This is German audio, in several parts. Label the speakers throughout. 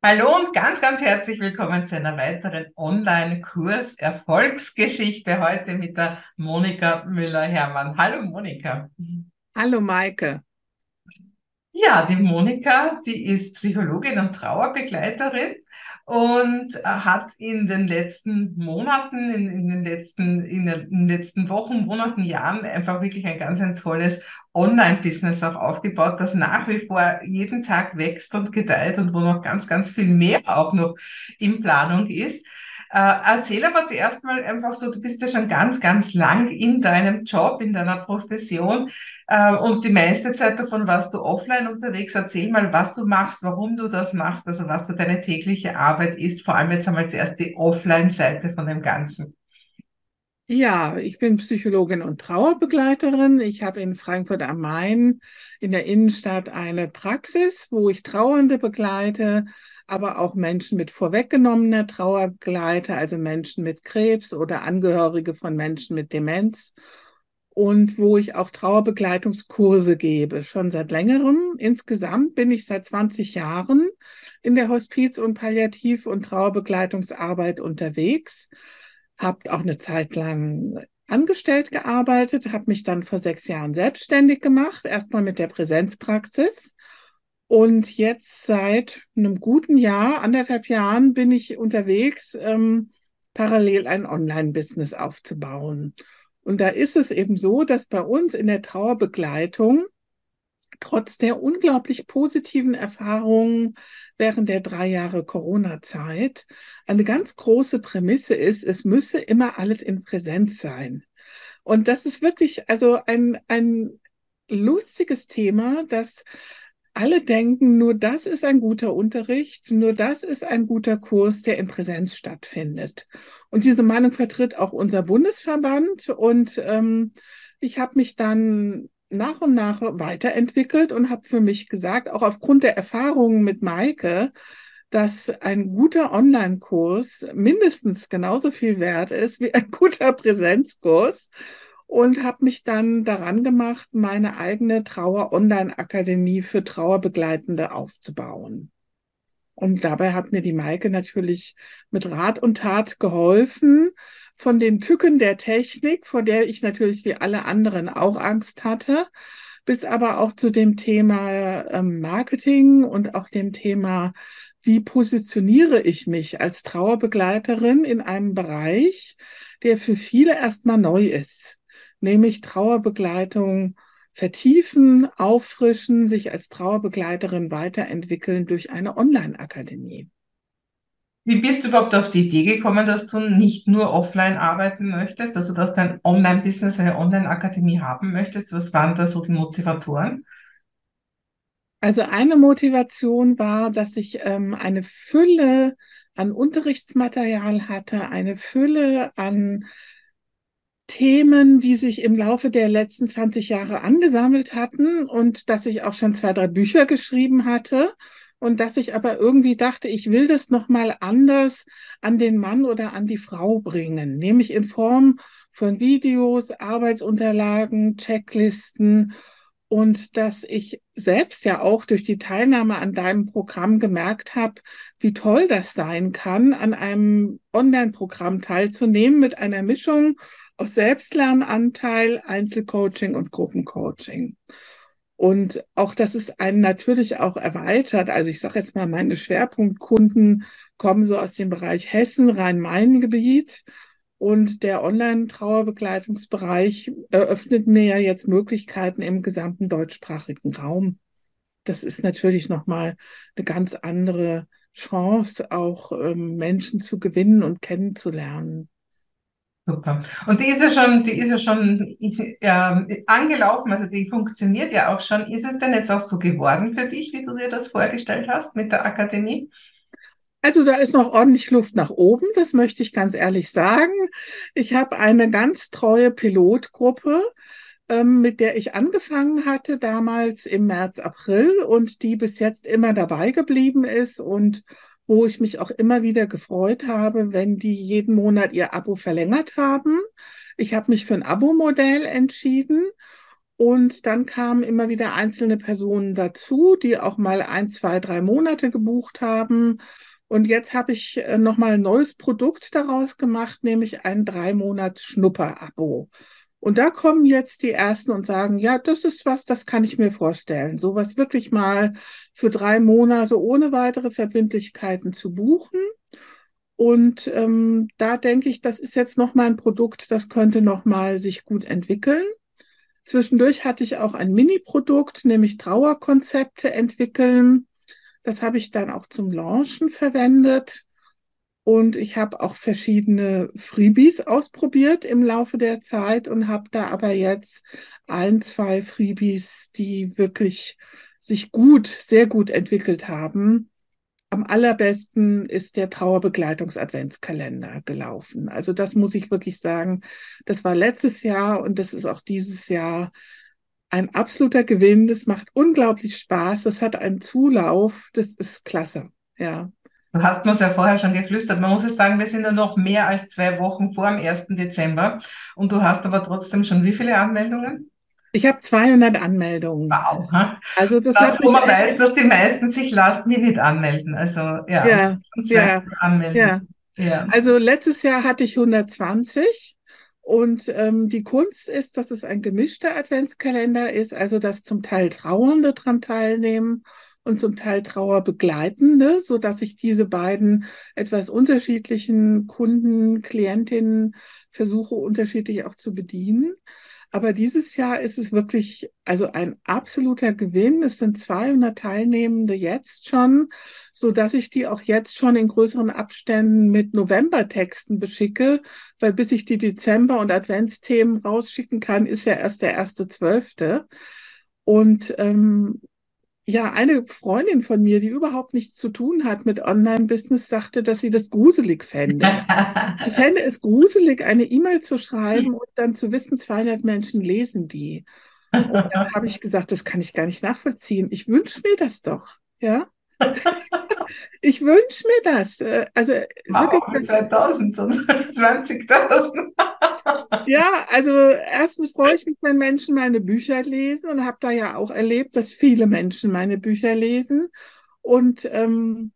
Speaker 1: Hallo und ganz, ganz herzlich willkommen zu einer weiteren Online-Kurs Erfolgsgeschichte heute mit der Monika Müller-Hermann. Hallo Monika.
Speaker 2: Hallo Maike.
Speaker 1: Ja, die Monika, die ist Psychologin und Trauerbegleiterin und äh, hat in den letzten Monaten, in, in den letzten, in den letzten Wochen, Monaten, Jahren einfach wirklich ein ganz ein tolles Online-Business auch aufgebaut, das nach wie vor jeden Tag wächst und gedeiht und wo noch ganz, ganz viel mehr auch noch in Planung ist. Äh, erzähl aber zuerst mal einfach so, du bist ja schon ganz, ganz lang in deinem Job, in deiner Profession äh, und die meiste Zeit davon warst du offline unterwegs. Erzähl mal, was du machst, warum du das machst, also was so deine tägliche Arbeit ist, vor allem jetzt einmal zuerst die Offline-Seite von dem Ganzen.
Speaker 2: Ja, ich bin Psychologin und Trauerbegleiterin. Ich habe in Frankfurt am Main in der Innenstadt eine Praxis, wo ich Trauernde begleite, aber auch Menschen mit vorweggenommener Trauer begleite, also Menschen mit Krebs oder Angehörige von Menschen mit Demenz und wo ich auch Trauerbegleitungskurse gebe, schon seit längerem. Insgesamt bin ich seit 20 Jahren in der Hospiz- und Palliativ- und Trauerbegleitungsarbeit unterwegs habe auch eine Zeit lang angestellt gearbeitet, habe mich dann vor sechs Jahren selbstständig gemacht, erstmal mit der Präsenzpraxis. Und jetzt seit einem guten Jahr, anderthalb Jahren, bin ich unterwegs, ähm, parallel ein Online-Business aufzubauen. Und da ist es eben so, dass bei uns in der Trauerbegleitung trotz der unglaublich positiven Erfahrungen während der drei Jahre Corona-Zeit eine ganz große Prämisse ist, es müsse immer alles in Präsenz sein. Und das ist wirklich also ein, ein lustiges Thema, dass alle denken, nur das ist ein guter Unterricht, nur das ist ein guter Kurs, der in Präsenz stattfindet. Und diese Meinung vertritt auch unser Bundesverband. Und ähm, ich habe mich dann nach und nach weiterentwickelt und habe für mich gesagt, auch aufgrund der Erfahrungen mit Maike, dass ein guter Online-Kurs mindestens genauso viel wert ist wie ein guter Präsenzkurs und habe mich dann daran gemacht, meine eigene Trauer-Online-Akademie für Trauerbegleitende aufzubauen. Und dabei hat mir die Maike natürlich mit Rat und Tat geholfen, von den Tücken der Technik, vor der ich natürlich wie alle anderen auch Angst hatte, bis aber auch zu dem Thema ähm, Marketing und auch dem Thema, wie positioniere ich mich als Trauerbegleiterin in einem Bereich, der für viele erstmal neu ist, nämlich Trauerbegleitung vertiefen, auffrischen, sich als Trauerbegleiterin weiterentwickeln durch eine Online-Akademie.
Speaker 1: Wie bist du überhaupt auf die Idee gekommen, dass du nicht nur offline arbeiten möchtest, also dass du ein Online-Business, eine Online-Akademie haben möchtest? Was waren da so die Motivatoren?
Speaker 2: Also eine Motivation war, dass ich ähm, eine Fülle an Unterrichtsmaterial hatte, eine Fülle an Themen, die sich im Laufe der letzten 20 Jahre angesammelt hatten und dass ich auch schon zwei, drei Bücher geschrieben hatte und dass ich aber irgendwie dachte, ich will das nochmal anders an den Mann oder an die Frau bringen, nämlich in Form von Videos, Arbeitsunterlagen, Checklisten und dass ich selbst ja auch durch die Teilnahme an deinem Programm gemerkt habe, wie toll das sein kann, an einem Online-Programm teilzunehmen mit einer Mischung aus Selbstlernanteil, Einzelcoaching und Gruppencoaching. Und auch, dass es einen natürlich auch erweitert. Also ich sage jetzt mal, meine Schwerpunktkunden kommen so aus dem Bereich Hessen, Rhein-Main-Gebiet. Und der Online-Trauerbegleitungsbereich eröffnet mir ja jetzt Möglichkeiten im gesamten deutschsprachigen Raum. Das ist natürlich nochmal eine ganz andere Chance, auch ähm, Menschen zu gewinnen und kennenzulernen.
Speaker 1: Super. Und die ist ja schon, die ist ja schon äh, angelaufen, also die funktioniert ja auch schon. Ist es denn jetzt auch so geworden für dich, wie du dir das vorgestellt hast mit der Akademie?
Speaker 2: Also da ist noch ordentlich Luft nach oben, das möchte ich ganz ehrlich sagen. Ich habe eine ganz treue Pilotgruppe, ähm, mit der ich angefangen hatte damals im März, April und die bis jetzt immer dabei geblieben ist und wo ich mich auch immer wieder gefreut habe, wenn die jeden Monat ihr Abo verlängert haben. Ich habe mich für ein Abo-Modell entschieden Und dann kamen immer wieder einzelne Personen dazu, die auch mal ein, zwei, drei Monate gebucht haben. Und jetzt habe ich äh, nochmal ein neues Produkt daraus gemacht, nämlich ein drei Monats Schnupper-Abo. Und da kommen jetzt die ersten und sagen, ja, das ist was, das kann ich mir vorstellen. Sowas wirklich mal für drei Monate ohne weitere Verbindlichkeiten zu buchen. Und ähm, da denke ich, das ist jetzt nochmal ein Produkt, das könnte nochmal sich gut entwickeln. Zwischendurch hatte ich auch ein Mini-Produkt, nämlich Trauerkonzepte entwickeln. Das habe ich dann auch zum Launchen verwendet. Und ich habe auch verschiedene Freebies ausprobiert im Laufe der Zeit und habe da aber jetzt ein, zwei Freebies, die wirklich sich gut, sehr gut entwickelt haben. Am allerbesten ist der Trauerbegleitungs-Adventskalender gelaufen. Also das muss ich wirklich sagen. Das war letztes Jahr und das ist auch dieses Jahr ein absoluter Gewinn. Das macht unglaublich Spaß. Das hat einen Zulauf. Das ist klasse. Ja.
Speaker 1: Du hast mir es ja vorher schon geflüstert. Man muss es sagen, wir sind ja noch mehr als zwei Wochen vor dem 1. Dezember. Und du hast aber trotzdem schon wie viele Anmeldungen?
Speaker 2: Ich habe 200 Anmeldungen.
Speaker 1: Wow. Also das, das wo man weiß, dass die meisten sich Last Minute anmelden. Also ja,
Speaker 2: ja, ja, ja. ja. Also letztes Jahr hatte ich 120. Und ähm, die Kunst ist, dass es ein gemischter Adventskalender ist, also dass zum Teil Trauernde dran teilnehmen und zum Teil Trauerbegleitende, so dass ich diese beiden etwas unterschiedlichen Kunden, Klientinnen versuche unterschiedlich auch zu bedienen. Aber dieses Jahr ist es wirklich also ein absoluter Gewinn. Es sind 200 Teilnehmende jetzt schon, so dass ich die auch jetzt schon in größeren Abständen mit Novembertexten beschicke, weil bis ich die Dezember- und Adventsthemen rausschicken kann, ist ja erst der erste Zwölfte. Und ähm, ja, eine Freundin von mir, die überhaupt nichts zu tun hat mit Online-Business, sagte, dass sie das gruselig fände. ich fände es gruselig, eine E-Mail zu schreiben und dann zu wissen, 200 Menschen lesen die. Und dann habe ich gesagt, das kann ich gar nicht nachvollziehen. Ich wünsche mir das doch, ja. ich wünsche mir das. Äh, also
Speaker 1: wirklich. 2000 und 20.000.
Speaker 2: ja, also erstens freue ich mich, wenn Menschen meine Bücher lesen und habe da ja auch erlebt, dass viele Menschen meine Bücher lesen. Und ähm,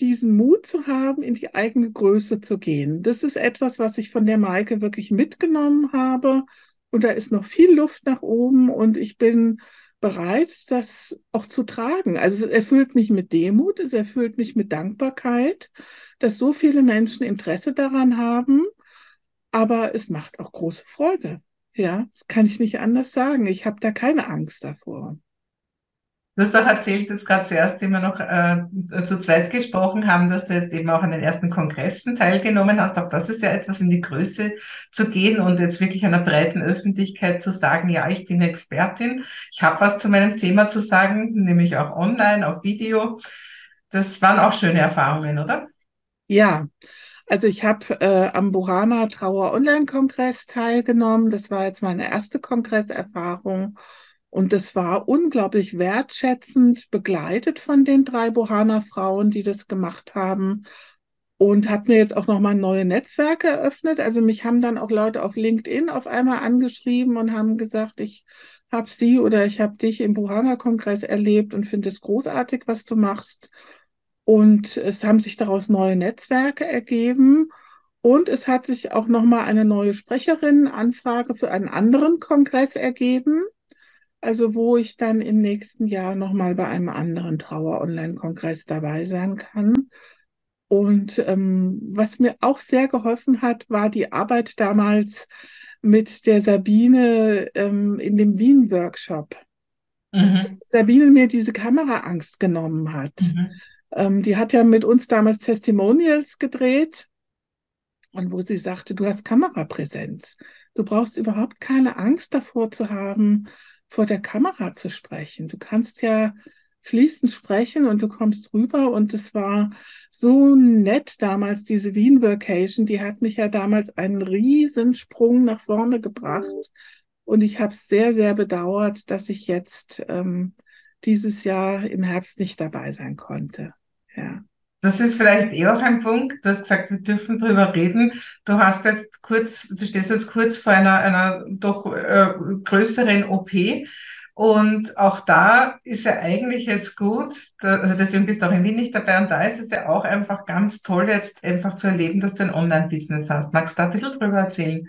Speaker 2: diesen Mut zu haben, in die eigene Größe zu gehen. Das ist etwas, was ich von der Maike wirklich mitgenommen habe. Und da ist noch viel Luft nach oben und ich bin bereit, das auch zu tragen. Also es erfüllt mich mit Demut, es erfüllt mich mit Dankbarkeit, dass so viele Menschen Interesse daran haben, aber es macht auch große Freude. Ja, das kann ich nicht anders sagen. Ich habe da keine Angst davor.
Speaker 1: Du hast doch erzählt, jetzt gerade zuerst, wie wir noch äh, zu zweit gesprochen haben, dass du jetzt eben auch an den ersten Kongressen teilgenommen hast. Auch das ist ja etwas in die Größe zu gehen und jetzt wirklich einer breiten Öffentlichkeit zu sagen, ja, ich bin Expertin, ich habe was zu meinem Thema zu sagen, nämlich auch online, auf Video. Das waren auch schöne Erfahrungen, oder?
Speaker 2: Ja, also ich habe äh, am Burana Trauer Online-Kongress teilgenommen. Das war jetzt meine erste Kongresserfahrung. Und das war unglaublich wertschätzend begleitet von den drei Bohana-Frauen, die das gemacht haben. Und hat mir jetzt auch nochmal neue Netzwerke eröffnet. Also mich haben dann auch Leute auf LinkedIn auf einmal angeschrieben und haben gesagt, ich habe sie oder ich habe dich im Bohana-Kongress erlebt und finde es großartig, was du machst. Und es haben sich daraus neue Netzwerke ergeben. Und es hat sich auch nochmal eine neue Sprecherinnenanfrage für einen anderen Kongress ergeben. Also wo ich dann im nächsten Jahr nochmal bei einem anderen Trauer-Online-Kongress dabei sein kann. Und ähm, was mir auch sehr geholfen hat, war die Arbeit damals mit der Sabine ähm, in dem Wien-Workshop. Mhm. Sabine mir diese Kameraangst genommen hat. Mhm. Ähm, die hat ja mit uns damals Testimonials gedreht und wo sie sagte, du hast Kamerapräsenz. Du brauchst überhaupt keine Angst davor zu haben, vor der Kamera zu sprechen. Du kannst ja fließend sprechen und du kommst rüber und es war so nett damals, diese Wien Vacation, die hat mich ja damals einen Riesensprung nach vorne gebracht und ich habe es sehr, sehr bedauert, dass ich jetzt ähm, dieses Jahr im Herbst nicht dabei sein konnte. Ja.
Speaker 1: Das ist vielleicht eh auch ein Punkt. Du hast gesagt, wir dürfen drüber reden. Du hast jetzt kurz, du stehst jetzt kurz vor einer, einer doch äh, größeren OP. Und auch da ist ja eigentlich jetzt gut, da, also deswegen bist du auch in Wien nicht dabei und da ist es ja auch einfach ganz toll, jetzt einfach zu erleben, dass du ein Online-Business hast. Magst du da ein bisschen drüber erzählen?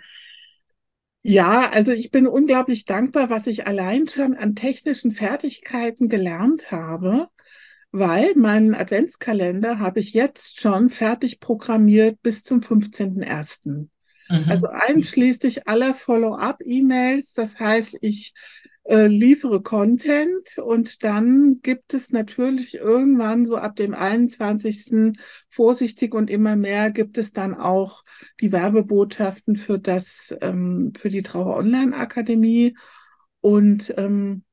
Speaker 2: Ja, also ich bin unglaublich dankbar, was ich allein schon an technischen Fertigkeiten gelernt habe, weil meinen Adventskalender habe ich jetzt schon fertig programmiert bis zum 15.01. Mhm. Also einschließlich aller Follow-up-E-Mails. Das heißt, ich äh, liefere Content und dann gibt es natürlich irgendwann so ab dem 21. vorsichtig und immer mehr gibt es dann auch die Werbebotschaften für das, ähm, für die Trauer Online Akademie und ähm,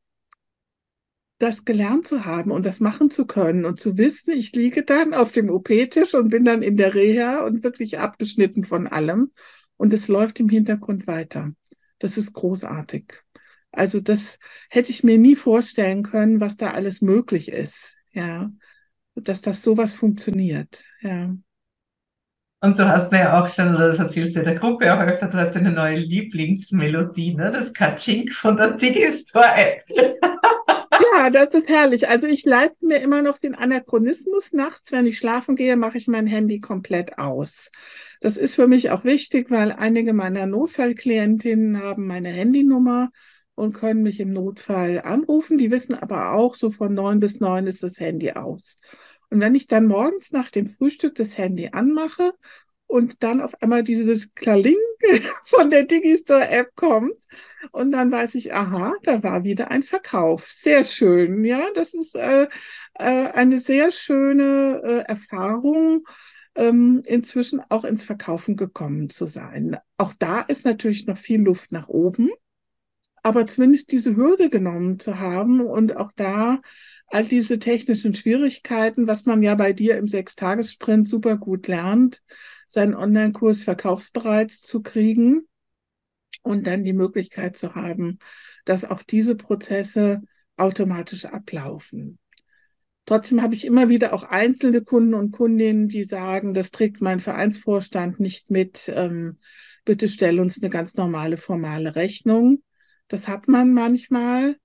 Speaker 2: das gelernt zu haben und das machen zu können und zu wissen, ich liege dann auf dem OP-Tisch und bin dann in der Reha und wirklich abgeschnitten von allem und es läuft im Hintergrund weiter. Das ist großartig. Also das hätte ich mir nie vorstellen können, was da alles möglich ist. Ja, dass das sowas funktioniert. Ja.
Speaker 1: Und du hast mir ja auch schon, das erzählst du der Gruppe auch öfter, du hast eine neue Lieblingsmelodie, ne? Das Katschink von der Digistore-App.
Speaker 2: Ja, das ist herrlich. Also ich leite mir immer noch den Anachronismus nachts. Wenn ich schlafen gehe, mache ich mein Handy komplett aus. Das ist für mich auch wichtig, weil einige meiner Notfallklientinnen haben meine Handynummer und können mich im Notfall anrufen. Die wissen aber auch, so von neun bis neun ist das Handy aus. Und wenn ich dann morgens nach dem Frühstück das Handy anmache und dann auf einmal dieses Klaling von der Digistore-App kommt und dann weiß ich, aha, da war wieder ein Verkauf. Sehr schön, ja, das ist äh, äh, eine sehr schöne äh, Erfahrung, ähm, inzwischen auch ins Verkaufen gekommen zu sein. Auch da ist natürlich noch viel Luft nach oben aber zumindest diese Hürde genommen zu haben und auch da all diese technischen Schwierigkeiten, was man ja bei dir im Sechstagessprint super gut lernt, seinen Online-Kurs verkaufsbereit zu kriegen und dann die Möglichkeit zu haben, dass auch diese Prozesse automatisch ablaufen. Trotzdem habe ich immer wieder auch einzelne Kunden und Kundinnen, die sagen, das trägt mein Vereinsvorstand nicht mit. Ähm, bitte stell uns eine ganz normale formale Rechnung. Das hat man manchmal.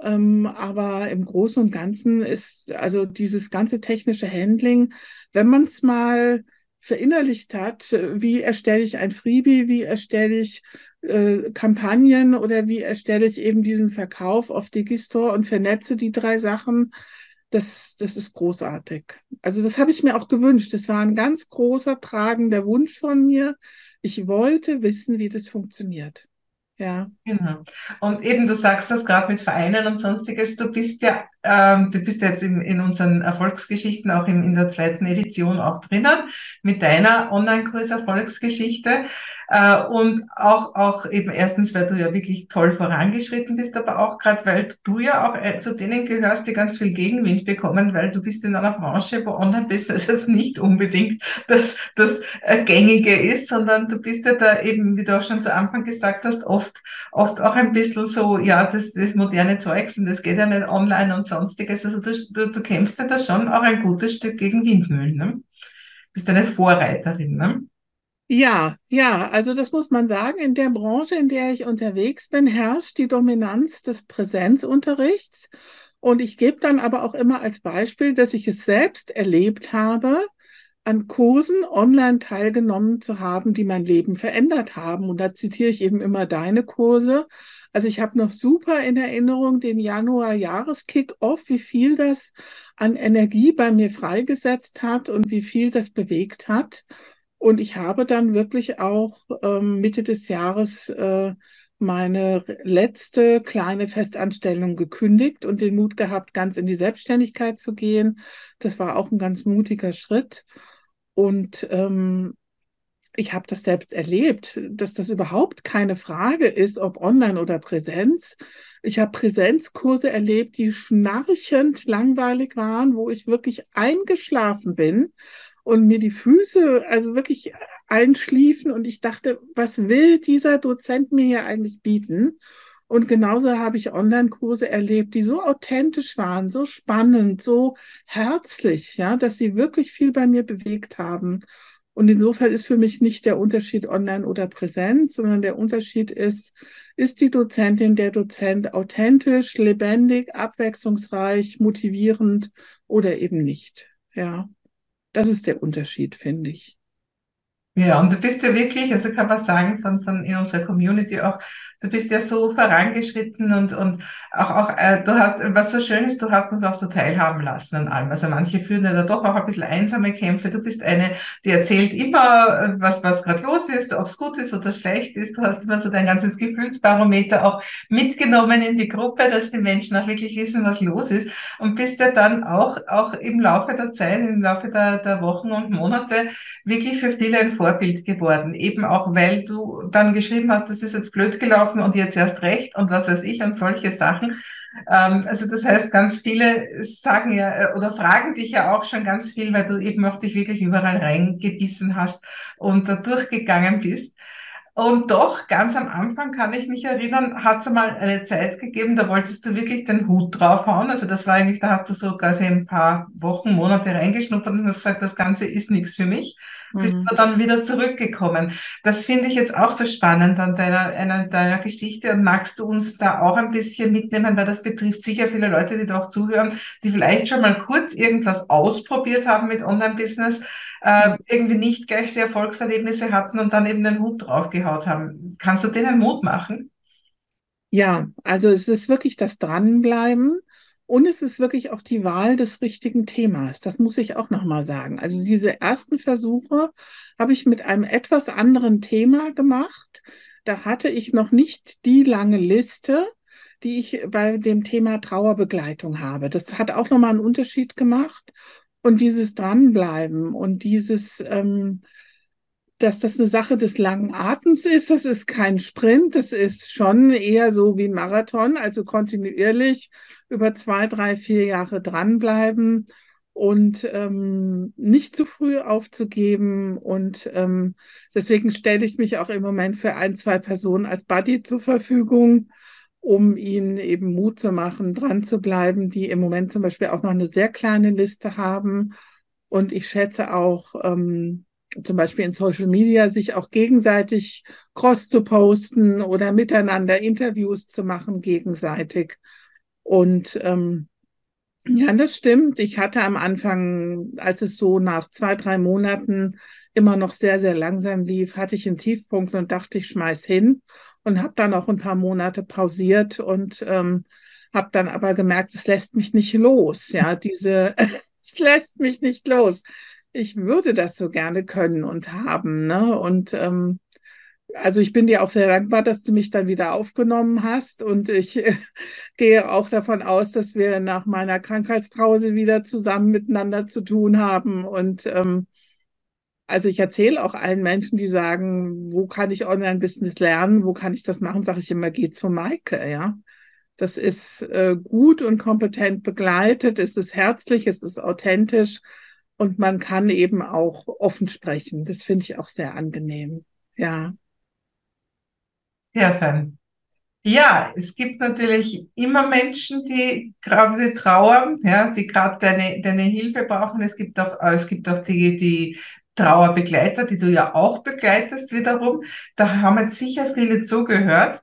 Speaker 2: Ähm, aber im Großen und Ganzen ist also dieses ganze technische Handling, wenn man es mal verinnerlicht hat, wie erstelle ich ein Freebie, wie erstelle ich äh, Kampagnen oder wie erstelle ich eben diesen Verkauf auf Digistore und vernetze die drei Sachen, das, das ist großartig. Also das habe ich mir auch gewünscht. Das war ein ganz großer, tragender Wunsch von mir. Ich wollte wissen, wie das funktioniert. Ja.
Speaker 1: Genau. Und eben, du sagst das gerade mit Vereinen und sonstiges, du bist ja, ähm, du bist ja jetzt in, in unseren Erfolgsgeschichten auch in, in der zweiten Edition auch drinnen, mit deiner Online-Kurs Erfolgsgeschichte. Äh, und auch, auch eben erstens, weil du ja wirklich toll vorangeschritten bist, aber auch gerade, weil du ja auch äh, zu denen gehörst, die ganz viel Gegenwind bekommen, weil du bist in einer Branche, wo Online-Business jetzt nicht unbedingt das, das äh, Gängige ist, sondern du bist ja da eben, wie du auch schon zu Anfang gesagt hast, oft, oft auch ein bisschen so, ja, das, das moderne Zeugs und das geht ja nicht online und sonstiges. Also du, du, du kämpfst ja da schon auch ein gutes Stück gegen Windmühlen, ne? Bist eine Vorreiterin, ne?
Speaker 2: Ja, ja, also das muss man sagen. In der Branche, in der ich unterwegs bin, herrscht die Dominanz des Präsenzunterrichts. Und ich gebe dann aber auch immer als Beispiel, dass ich es selbst erlebt habe, an Kursen online teilgenommen zu haben, die mein Leben verändert haben. Und da zitiere ich eben immer deine Kurse. Also ich habe noch super in Erinnerung den Januar-Jahres-Kick-Off, wie viel das an Energie bei mir freigesetzt hat und wie viel das bewegt hat. Und ich habe dann wirklich auch ähm, Mitte des Jahres äh, meine letzte kleine Festanstellung gekündigt und den Mut gehabt, ganz in die Selbstständigkeit zu gehen. Das war auch ein ganz mutiger Schritt. Und ähm, ich habe das selbst erlebt, dass das überhaupt keine Frage ist, ob online oder Präsenz. Ich habe Präsenzkurse erlebt, die schnarchend langweilig waren, wo ich wirklich eingeschlafen bin und mir die Füße also wirklich einschliefen und ich dachte, was will dieser Dozent mir hier eigentlich bieten? Und genauso habe ich Online-Kurse erlebt, die so authentisch waren, so spannend, so herzlich, ja, dass sie wirklich viel bei mir bewegt haben. Und insofern ist für mich nicht der Unterschied online oder präsent, sondern der Unterschied ist, ist die Dozentin, der Dozent authentisch, lebendig, abwechslungsreich, motivierend oder eben nicht. Ja, das ist der Unterschied, finde ich.
Speaker 1: Ja, und du bist ja wirklich, also kann man sagen, von, von in unserer Community auch, du bist ja so vorangeschritten und, und auch, auch äh, du hast, was so schön ist, du hast uns auch so teilhaben lassen an allem. Also manche führen ja da doch auch ein bisschen einsame Kämpfe. Du bist eine, die erzählt immer, was, was gerade los ist, ob es gut ist oder schlecht ist. Du hast immer so dein ganzes Gefühlsbarometer auch mitgenommen in die Gruppe, dass die Menschen auch wirklich wissen, was los ist. Und bist ja dann auch, auch im Laufe der Zeit, im Laufe der, der Wochen und Monate wirklich für viele ein Vorbild geworden. Eben auch, weil du dann geschrieben hast, das ist jetzt blöd gelaufen und jetzt erst recht und was weiß ich und solche Sachen. Ähm, also das heißt, ganz viele sagen ja äh, oder fragen dich ja auch schon ganz viel, weil du eben auch dich wirklich überall reingebissen hast und da durchgegangen bist. Und doch, ganz am Anfang kann ich mich erinnern, hat es mal eine Zeit gegeben, da wolltest du wirklich den Hut draufhauen. Also das war eigentlich, da hast du so quasi ein paar Wochen, Monate reingeschnuppert und hast gesagt, das Ganze ist nichts für mich bist mhm. du dann wieder zurückgekommen. Das finde ich jetzt auch so spannend an deiner, einer deiner Geschichte und magst du uns da auch ein bisschen mitnehmen, weil das betrifft sicher viele Leute, die da auch zuhören, die vielleicht schon mal kurz irgendwas ausprobiert haben mit Online-Business, äh, irgendwie nicht gleich die Erfolgserlebnisse hatten und dann eben den Hut draufgehaut haben. Kannst du denen Mut machen?
Speaker 2: Ja, also es ist wirklich das Dranbleiben und es ist wirklich auch die Wahl des richtigen Themas. Das muss ich auch nochmal sagen. Also diese ersten Versuche habe ich mit einem etwas anderen Thema gemacht. Da hatte ich noch nicht die lange Liste, die ich bei dem Thema Trauerbegleitung habe. Das hat auch nochmal einen Unterschied gemacht. Und dieses Dranbleiben und dieses ähm, dass das eine Sache des langen Atems ist. Das ist kein Sprint, das ist schon eher so wie ein Marathon, also kontinuierlich über zwei, drei, vier Jahre dranbleiben und ähm, nicht zu früh aufzugeben. Und ähm, deswegen stelle ich mich auch im Moment für ein, zwei Personen als Buddy zur Verfügung, um ihnen eben Mut zu machen, dran zu bleiben, die im Moment zum Beispiel auch noch eine sehr kleine Liste haben. Und ich schätze auch, ähm, zum Beispiel in Social Media sich auch gegenseitig cross zu posten oder miteinander Interviews zu machen gegenseitig. Und ähm, ja, das stimmt. Ich hatte am Anfang, als es so nach zwei, drei Monaten immer noch sehr, sehr langsam lief, hatte ich einen Tiefpunkt und dachte, ich schmeiß hin und habe dann auch ein paar Monate pausiert und ähm, habe dann aber gemerkt, es lässt mich nicht los. Ja, diese, es lässt mich nicht los ich würde das so gerne können und haben. Ne? Und ähm, also ich bin dir auch sehr dankbar, dass du mich dann wieder aufgenommen hast. Und ich äh, gehe auch davon aus, dass wir nach meiner Krankheitspause wieder zusammen miteinander zu tun haben. Und ähm, also ich erzähle auch allen Menschen, die sagen, wo kann ich Online-Business lernen, wo kann ich das machen, sage ich immer, geh zu Maike, ja. Das ist äh, gut und kompetent begleitet, es ist herzlich, es ist authentisch und man kann eben auch offen sprechen. Das finde ich auch sehr angenehm. Ja.
Speaker 1: Sehr schön. Ja, es gibt natürlich immer Menschen, die gerade trauern, ja, die gerade deine, deine Hilfe brauchen. Es gibt auch, äh, es gibt auch die, die Trauerbegleiter, die du ja auch begleitest wiederum. Da haben jetzt sicher viele zugehört.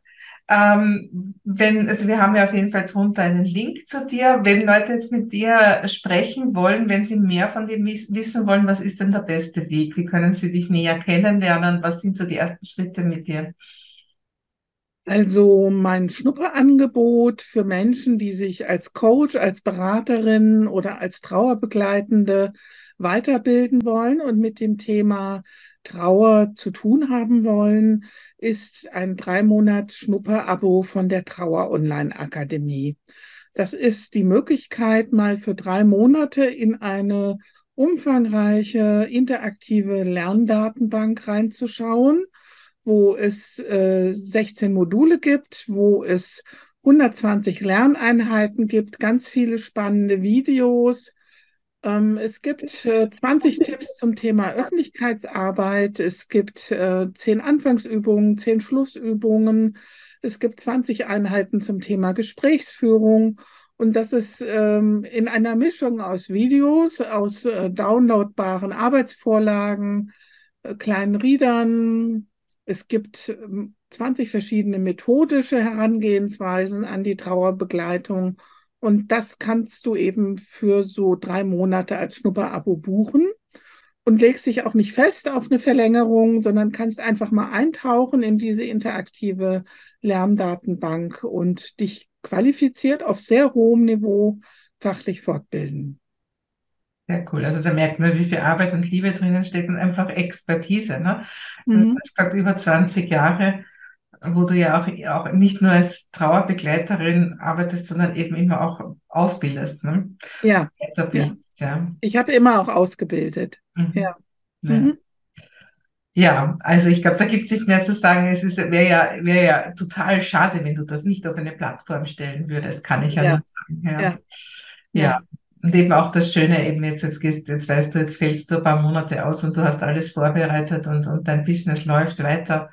Speaker 1: Ähm, wenn, also wir haben ja auf jeden Fall drunter einen Link zu dir. Wenn Leute jetzt mit dir sprechen wollen, wenn sie mehr von dir wissen wollen, was ist denn der beste Weg? Wie können sie dich näher kennenlernen? Was sind so die ersten Schritte mit dir?
Speaker 2: Also mein Schnupperangebot für Menschen, die sich als Coach, als Beraterin oder als Trauerbegleitende weiterbilden wollen und mit dem Thema Trauer zu tun haben wollen, ist ein drei Monats Schnupper-Abo von der Trauer Online Akademie. Das ist die Möglichkeit, mal für drei Monate in eine umfangreiche interaktive Lerndatenbank reinzuschauen, wo es äh, 16 Module gibt, wo es 120 Lerneinheiten gibt, ganz viele spannende Videos, ähm, es gibt äh, 20 Tipps zum Thema Öffentlichkeitsarbeit. Es gibt äh, 10 Anfangsübungen, 10 Schlussübungen. Es gibt 20 Einheiten zum Thema Gesprächsführung. Und das ist ähm, in einer Mischung aus Videos, aus äh, downloadbaren Arbeitsvorlagen, äh, kleinen Readern. Es gibt 20 ähm, verschiedene methodische Herangehensweisen an die Trauerbegleitung. Und das kannst du eben für so drei Monate als Schnupperabo buchen und legst dich auch nicht fest auf eine Verlängerung, sondern kannst einfach mal eintauchen in diese interaktive Lerndatenbank und dich qualifiziert auf sehr hohem Niveau fachlich fortbilden.
Speaker 1: Sehr cool. Also da merkt man, wie viel Arbeit und Liebe drinnen steht und einfach Expertise. Ne? Mhm. Du hast gesagt, über 20 Jahre, wo du ja auch, auch nicht nur als Trauerbegleiterin arbeitest, sondern eben immer auch ausbildest. Ne?
Speaker 2: Ja. ja. ja. Ich habe immer auch ausgebildet. Mhm. Ja. Ja. Mhm.
Speaker 1: ja. also ich glaube, da gibt es nicht mehr zu sagen. Es wäre ja, wäre ja total schade, wenn du das nicht auf eine Plattform stellen würdest, kann ich ja, ja. sagen. Ja. ja. ja. Und eben auch das Schöne, eben jetzt, jetzt gehst, jetzt weißt du, jetzt fällst du ein paar Monate aus und du hast alles vorbereitet und, und dein Business läuft weiter.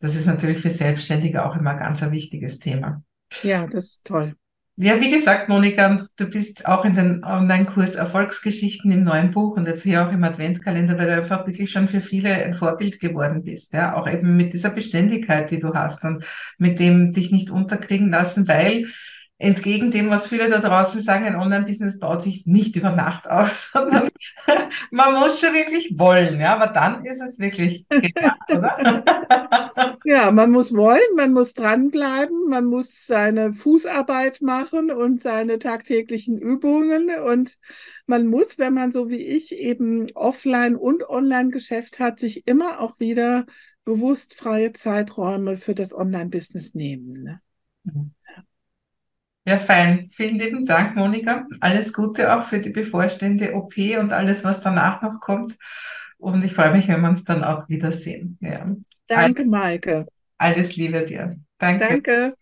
Speaker 1: Das ist natürlich für Selbstständige auch immer ganz ein wichtiges Thema.
Speaker 2: Ja, das ist toll.
Speaker 1: Ja, wie gesagt, Monika, du bist auch in den Online-Kurs Erfolgsgeschichten im neuen Buch und jetzt hier auch im Adventkalender, weil du einfach wirklich schon für viele ein Vorbild geworden bist. Ja, auch eben mit dieser Beständigkeit, die du hast und mit dem dich nicht unterkriegen lassen, weil entgegen dem, was viele da draußen sagen, ein Online-Business baut sich nicht über Nacht auf, sondern man muss schon wirklich wollen, ja, aber dann ist es wirklich genial,
Speaker 2: oder? ja, man muss wollen, man muss dranbleiben, man muss seine Fußarbeit machen und seine tagtäglichen Übungen und man muss, wenn man so wie ich eben Offline- und Online-Geschäft hat, sich immer auch wieder bewusst freie Zeiträume für das Online-Business nehmen. Ne? Mhm.
Speaker 1: Ja, fein. Vielen lieben Dank, Monika. Alles Gute auch für die bevorstehende OP und alles, was danach noch kommt. Und ich freue mich, wenn wir uns dann auch wiedersehen. Ja.
Speaker 2: Danke, Maike.
Speaker 1: Alles Liebe dir.
Speaker 2: Danke. Danke.